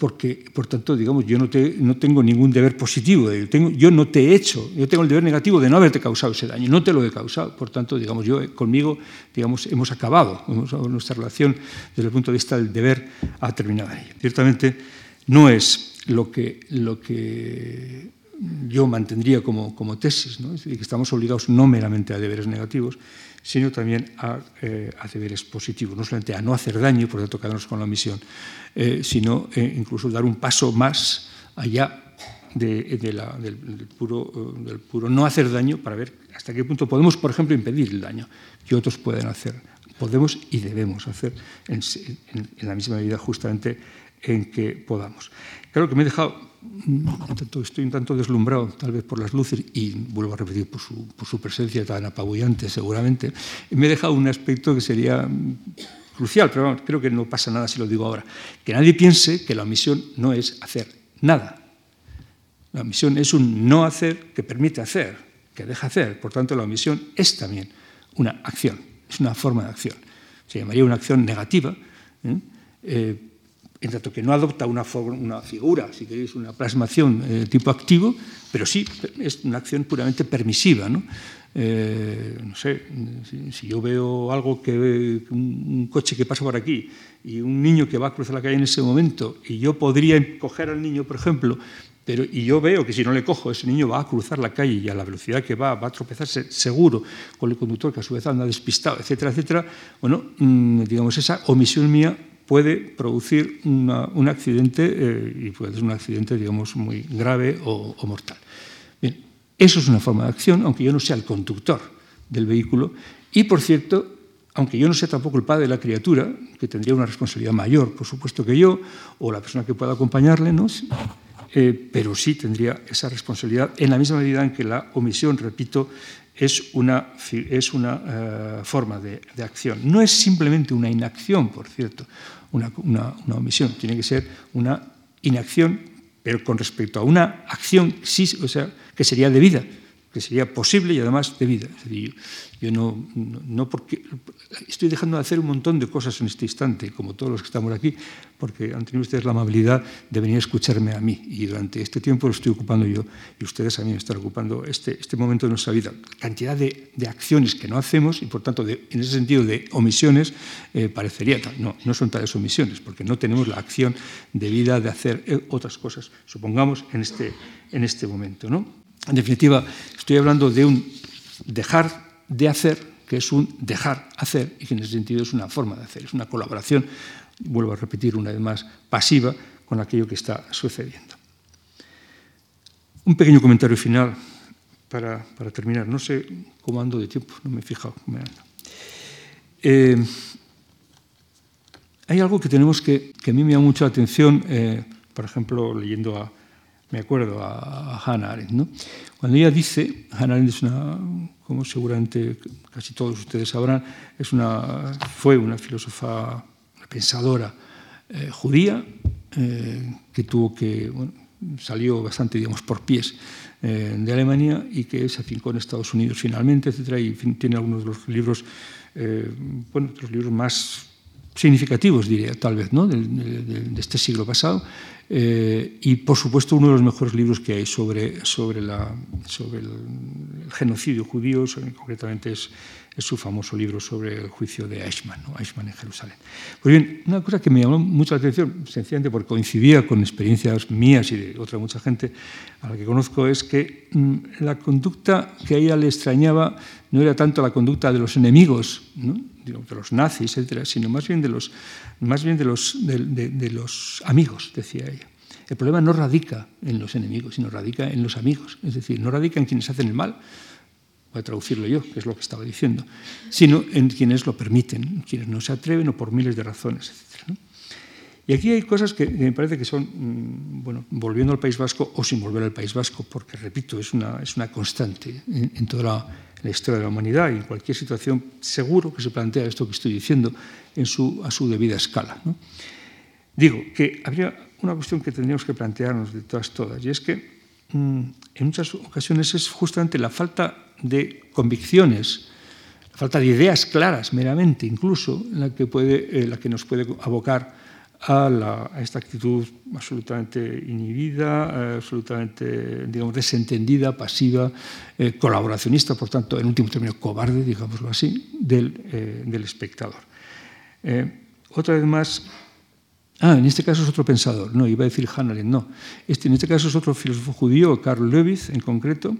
porque, por tanto, digamos, yo no, te, no tengo ningún deber positivo, de, tengo, yo no te he hecho, yo tengo el deber negativo de no haberte causado ese daño, no te lo he causado, por tanto, digamos, yo conmigo, digamos, hemos acabado, nuestra relación desde el punto de vista del deber ha terminado ahí. Ciertamente no es lo que, lo que yo mantendría como, como tesis, ¿no? es decir, que estamos obligados no meramente a deberes negativos, sino también a, eh, deberes positivos, no solamente a no hacer daño, por tanto, quedarnos con la misión, eh, sino eh, incluso dar un paso más allá del, puro, del puro no hacer daño para ver hasta qué punto podemos, por ejemplo, impedir el daño que otros pueden hacer. Podemos y debemos hacer en, en, en la misma medida justamente en que podamos. Claro que me he dejado estoy un tanto deslumbrado, tal vez por las luces, y vuelvo a repetir, por su, por su presencia tan apabullante, seguramente, me he dejado un aspecto que sería crucial, pero creo que no pasa nada si lo digo ahora. Que nadie piense que la omisión no es hacer nada. La omisión es un no hacer que permite hacer, que deja hacer. Por tanto, la omisión es también una acción, es una forma de acción. Se llamaría una acción negativa. ¿eh? Eh, en tanto que no adopta una, figura, si queréis, una plasmación eh, tipo activo, pero sí es una acción puramente permisiva. ¿no? Eh, sé, si, yo veo algo que un, un, coche que pasa por aquí y un niño que va a cruzar la calle en ese momento y yo podría coger al niño, por ejemplo, pero, y yo veo que si no le cojo, ese niño va a cruzar la calle y a la velocidad que va, va a tropezarse seguro con el conductor que a su vez anda despistado, etcétera, etcétera. Bueno, mmm, digamos, esa omisión mía puede producir un accidente eh, y puede ser un accidente, digamos, muy grave o, o, mortal. Bien, eso es una forma de acción, aunque yo no sea el conductor del vehículo. Y, por cierto, aunque yo no sea tampoco el padre de la criatura, que tendría una responsabilidad mayor, por supuesto, que yo, o la persona que pueda acompañarle, ¿no? Eh, pero sí tendría esa responsabilidad en la misma medida en que la omisión, repito, es una, es una uh, forma de, de, acción. No es simplemente una inacción, por cierto, una, una, omisión, tiene que ser una inacción, pero con respecto a una acción que sería debida, que sería posible y además debida. Yo no, no, porque estoy dejando de hacer un montón de cosas en este instante, como todos los que estamos aquí, porque han tenido ustedes la amabilidad de venir a escucharme a mí y durante este tiempo lo estoy ocupando yo y ustedes a mí me están ocupando este, este momento de nuestra vida. Cantidad de, de, acciones que no hacemos y por tanto de, en ese sentido de omisiones eh, parecería tal. No, no son tales omisiones porque no tenemos la acción debida de hacer eh, otras cosas, supongamos en este, en este momento. ¿no? En definitiva, estoy hablando de un dejar de hacer, que es un dejar hacer, y que en ese sentido es una forma de hacer, es una colaboración, vuelvo a repetir una vez más, pasiva con aquello que está sucediendo. Un pequeño comentario final para, terminar. No sé cómo ando de tiempo, no me he fijado cómo ando. Eh, hay algo que tenemos que, que a mí me llama mucho la atención, eh, por ejemplo, leyendo a, me acuerdo, a, Hannah Arendt, ¿no? Cuando ella dice, Hannah Arendt es una, como seguramente casi todos ustedes sabrán, es una, fue una filósofa, una pensadora eh, judía eh, que tuvo que, salió bastante, digamos, por pies eh, de Alemania y que se afincó en Estados Unidos finalmente, etcétera, y tiene algunos de los libros, bueno, los libros más significativos, diría, tal vez, ¿no? de este siglo pasado, eh, y, por supuesto, uno de los mejores libros que hay sobre, sobre, la, sobre el, genocidio judío, concretamente es su famoso libro sobre el juicio de Eichmann. Eichmann en Jerusalén. Pues bien, una cosa que me llamó mucho la atención, sencillamente porque coincidía con experiencias mías y de otra mucha gente a la que conozco, es que mm, la conducta que a ella le extrañaba no era tanto la conducta de los enemigos, de los nazis, etcétera, sino más bien de los, más bien de los, de los amigos, decía ella. El problema no radica en los enemigos, sino radica en los amigos. Es decir, no radica en quienes hacen el mal, voy a traducirlo yo, que es lo que estaba diciendo, sino en quienes lo permiten, quienes no se atreven o por miles de razones, etc. Y aquí hay cosas que, me parece que son, mm, bueno, volviendo al País Vasco o sin volver al País Vasco, porque, repito, es una, es una constante en, toda la, historia de la humanidad y en cualquier situación seguro que se plantea esto que estoy diciendo en su, a su debida escala. Digo que habría una cuestión que tendríamos que plantearnos de todas, todas, y es que mm, en muchas ocasiones es justamente la falta de convicciones, la falta de ideas claras meramente, incluso, la que, puede, eh, la que nos puede abocar a, esta actitud absolutamente inhibida, eh, absolutamente, digamos, desentendida, pasiva, eh, colaboracionista, por tanto, en último término, cobarde, digámoslo así, del, eh, del espectador. otra vez más, Ah, en este caso es otro pensador, no, iba a decir Hannah no. Este, en este caso es otro filósofo judío, Karl Lewis en concreto,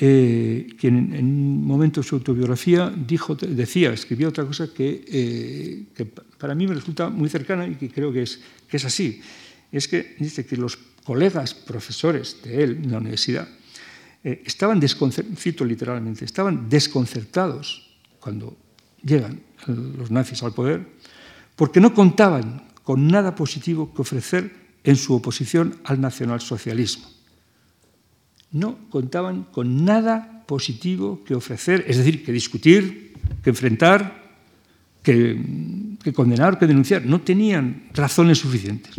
eh, que en, un momento de su autobiografía dijo, decía, escribía otra cosa que, eh, para mí me resulta muy cercana y que creo que es, que es así. Es que dice que los colegas profesores de él en la universidad eh, estaban desconcertados, literalmente, estaban desconcertados cuando llegan los nazis al poder, porque no contaban con nada positivo que ofrecer en su oposición al nacionalsocialismo no contaban con nada positivo que ofrecer, es decir, que discutir, que enfrentar, que, que, condenar, que denunciar. No tenían razones suficientes.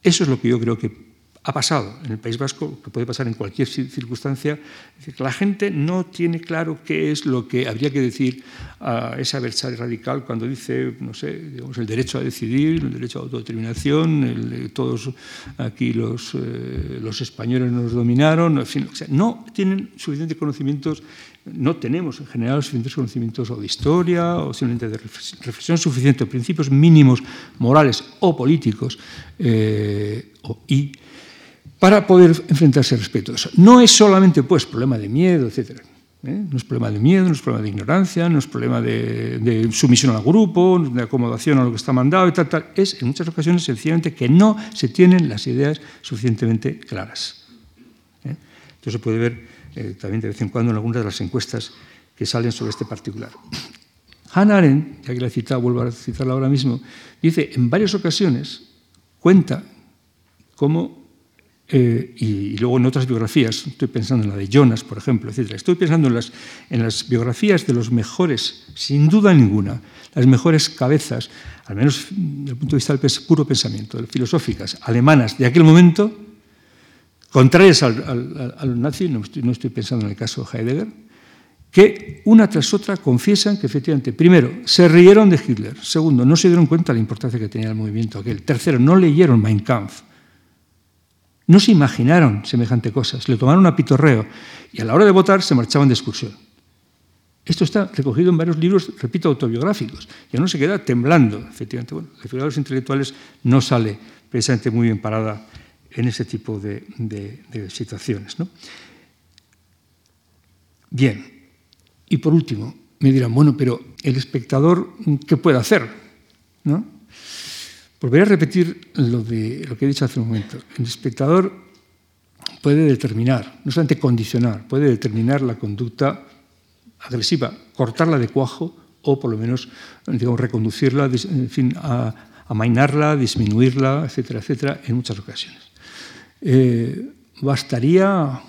Eso es lo que yo creo que ha pasado en el País Vasco, que puede pasar en cualquier circunstancia, la gente no tiene claro qué es lo que habría que decir a ese adversario radical cuando dice, no sé, digamos, el derecho a decidir, el derecho a autodeterminación, todos aquí los, eh, los españoles nos dominaron, no tienen suficientes conocimientos, no tenemos en general suficientes conocimientos o de historia o simplemente de reflexión suficiente, principios mínimos morales o políticos eh, y para poder enfrentarse al respeto. No es solamente pues problema de miedo, etc. ¿eh? No es problema de miedo, no es problema de ignorancia, no es problema de, sumisión al grupo, de acomodación a lo que está mandado y. Es en muchas ocasiones sencillamente que no se tienen las ideas suficientemente claras. ¿eh? Esto se puede ver eh, también de vez en cuando en algunas de las encuestas que salen sobre este particular. Hannah Arendt, ya que la he citado, vuelvo a citarla ahora mismo, dice en varias ocasiones, cuenta cómo eh, y, luego en otras biografías, estoy pensando en la de Jonas, por ejemplo, etc. Estoy pensando en las, en las biografías de los mejores, sin duda ninguna, las mejores cabezas, al menos desde el punto de vista del puro pensamiento, filosóficas, alemanas de aquel momento, contrarias al, al, nazi, no estoy, no estoy pensando en el caso de Heidegger, que una tras otra confiesan que efectivamente, primero, se rieron de Hitler, segundo, no se dieron cuenta de la importancia que tenía el movimiento aquel, tercero, no leyeron Mein Kampf, no se imaginaron semejante cosas, le tomaron a pitorreo y a la hora de votar se marchaban de excursión. Esto está recogido en varios libros, repito, autobiográficos. Ya no se queda temblando, efectivamente. Bueno, la figura de los intelectuales no sale precisamente muy bien parada en ese tipo de, situaciones. Bien, y por último, me dirán, bueno, pero el espectador, ¿qué puede hacer? ¿No? Volveré a repetir lo, que he dicho hace un momento. El espectador puede determinar, no solamente condicionar, puede determinar la conducta agresiva, cortarla de cuajo o por lo menos digamos, reconducirla, en fin, a, amainarla, disminuirla, etcétera, etcétera, en muchas ocasiones. Eh, bastaría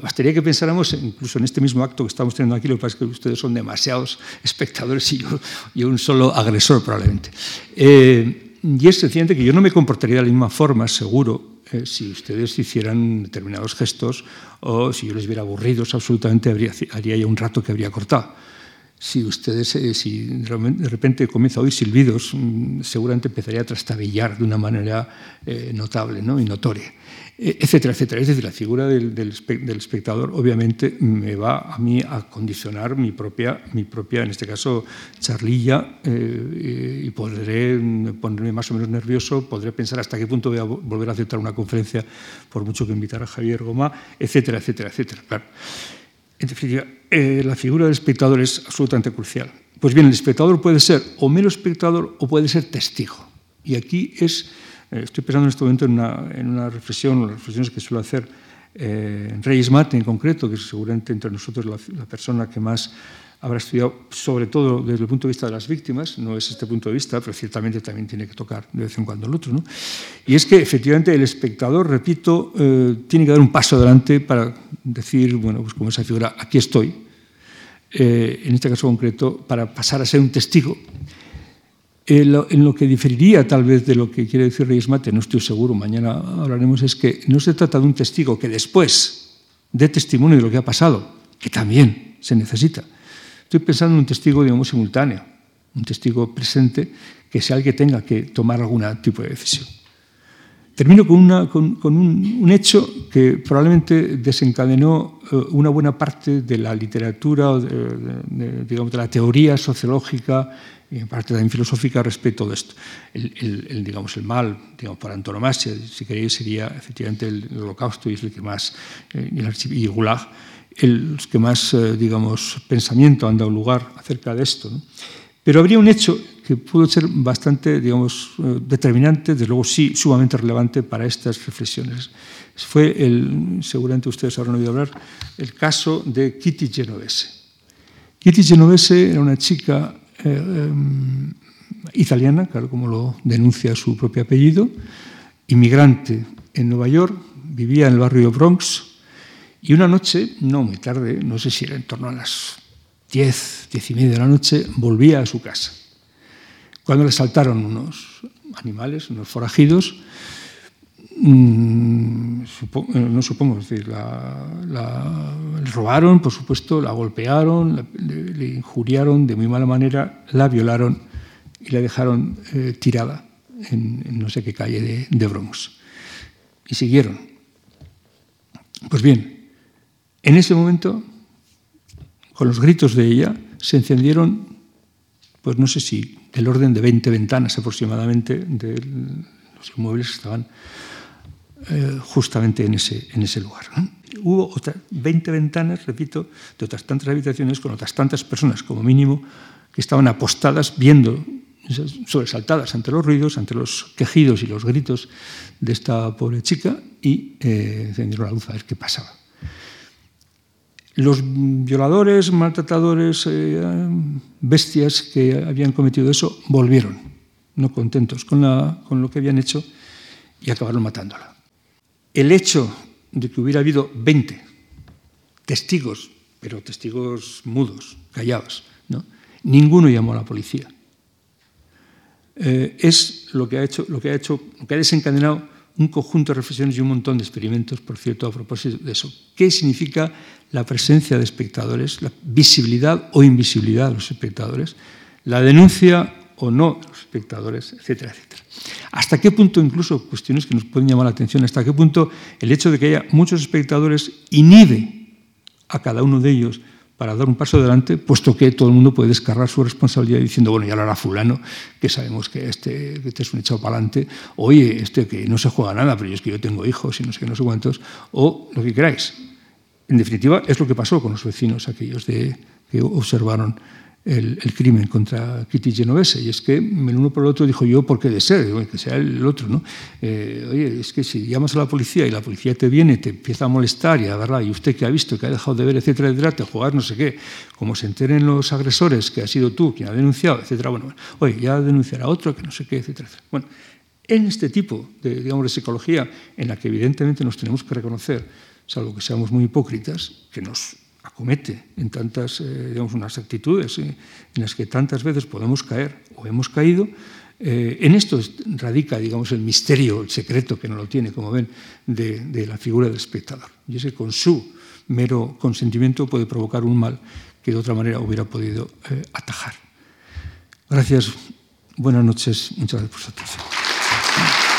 Bastaría que pensáramos, incluso en este mismo acto que estamos teniendo aquí, lo que pasa es que ustedes son demasiados espectadores y yo, un solo agresor probablemente. Eh, y es sencillamente que yo no me comportaría de la misma forma, seguro, eh, si ustedes hicieran determinados gestos o si yo les viera aburridos, absolutamente haría ya un rato que habría cortado. Si ustedes, eh, si de repente comienza a oír silbidos, mm, seguramente empezaría a trastabillar de una manera eh, notable ¿no? y notoria, eh, etcétera, etcétera. Es decir, la figura del, del, espectador obviamente me va a mí a condicionar mi propia, mi propia en este caso, charlilla y podré ponerme más o menos nervioso, podré pensar hasta qué punto voy a volver a aceptar una conferencia por mucho que invitar a Javier Goma, etcétera, etcétera, etcétera. Claro. En definitiva, eh, la figura del espectador es absolutamente crucial. Pues bien, el espectador puede ser o mero espectador o puede ser testigo. Y aquí es, eh, estoy pensando en este momento en una, en una reflexión, las reflexiones que suelo hacer eh, Reyes Mate en concreto, que es seguramente entre nosotros la, la persona que más habrá estudiado sobre todo desde el punto de vista de las víctimas, no es este punto de vista, pero ciertamente también tiene que tocar de vez en cuando el otro. ¿no? Y es que efectivamente el espectador, repito, eh, tiene que dar un paso adelante para decir, bueno, pues como esa figura, aquí estoy, eh, en este caso concreto, para pasar a ser un testigo. En lo, en lo, que diferiría tal vez de lo que quiere decir Reyes Mate, no estoy seguro, mañana hablaremos, es que no se trata de un testigo que después dé testimonio de lo que ha pasado, que también se necesita, Estoy pensando en un testigo, digamos, simultáneo, un testigo presente que sea el que tenga que tomar algún tipo de decisión. Termino con, una, con, con un, un, hecho que probablemente desencadenó uh, una buena parte de la literatura, de, de, de, digamos, de la teoría sociológica y en parte también filosófica respecto de esto. El, el, el, digamos, el mal, digamos, para antonomasia, si queréis, sería efectivamente el, holocausto y es el que más, eh, y el gulag, el que más, eh, digamos, pensamiento han dado lugar acerca de esto. ¿no? Pero habría un hecho que pudo ser bastante, digamos, eh, determinante, desde luego sí, sumamente relevante para estas reflexiones. Fue, el, seguramente ustedes habrán oído hablar, el caso de Kitty Genovese. Kitty Genovese era una chica eh, eh, italiana, claro, como lo denuncia su propio apellido, inmigrante en Nueva York, vivía en el barrio Bronx, y una noche, no muy tarde, no sé si era en torno a las 10, 10 y media de la noche, volvía a su casa. Cuando le saltaron unos animales, unos forajidos, supo, eh, no supongo, es decir, la, le robaron, por supuesto, la golpearon, le, injuriaron de muy mala manera, la violaron y la dejaron eh, tirada en, no sé qué calle de, de Bronx. Y siguieron. Pues bien, en ese momento, con los gritos de ella, se encendieron, pues no sé si del orden de 20 ventanas aproximadamente de los inmuebles que estaban eh, justamente en ese, en ese lugar. Hubo otras 20 ventanas, repito, de otras tantas habitaciones con otras tantas personas, como mínimo, que estaban apostadas viendo, sobresaltadas ante los ruidos, ante los quejidos y los gritos de esta pobre chica y eh, encendieron la luz a ver qué pasaba. Los violadores, maltratadores, eh, bestias que habían cometido eso volvieron, no contentos con, lo que habían hecho y acabaron matándola. El hecho de que hubiera habido 20 testigos, pero testigos mudos, callados, ¿no? ninguno llamó a la policía. Eh, es lo que ha hecho, lo que ha hecho, lo que ha desencadenado un conjunto de reflexiones y un montón de experimentos, por cierto, a propósito de eso. ¿Qué significa la presencia de espectadores, la visibilidad o invisibilidad de los espectadores, la denuncia o no de los espectadores, etcétera, etcétera? ¿Hasta qué punto, incluso cuestiones que nos pueden llamar la atención, hasta qué punto el hecho de que haya muchos espectadores inhibe a cada uno de ellos para dar un paso adelante, puesto que todo el mundo puede descargar su responsabilidad diciendo, bueno, ya lo hará fulano, que sabemos que este, este es un echado para adelante, oye, este que no se juega nada, pero es que yo tengo hijos y no sé qué, no sé cuántos, o lo que queráis. En definitiva, es lo que pasó con los vecinos aquellos de, que observaron el, el, crimen contra Kitty Genovese. Y es que el uno por el otro dijo yo, ¿por qué de ser? Que sea el otro, ¿no? Eh, oye, es que si llamas a la policía y la policía te viene, te empieza a molestar y a verla, y usted que ha visto, que ha dejado de ver, etcétera, etcétera, te jugar no sé qué, como se enteren los agresores que ha sido tú quien ha denunciado, etcétera, bueno, oye, ya denunciará otro que no sé qué, etcétera, etcétera. Bueno, en este tipo de, digamos, de psicología en la que evidentemente nos tenemos que reconocer, salvo que seamos muy hipócritas, que nos acomete en tantas, eh, digamos, unas actitudes eh, en las que tantas veces podemos caer o hemos caído. Eh, en esto radica, digamos, el misterio, el secreto que no lo tiene, como ven, de, de la figura del espectador. Y es que con su mero consentimiento puede provocar un mal que de otra manera hubiera podido eh, atajar. Gracias, buenas noches, muchas gracias por su atención.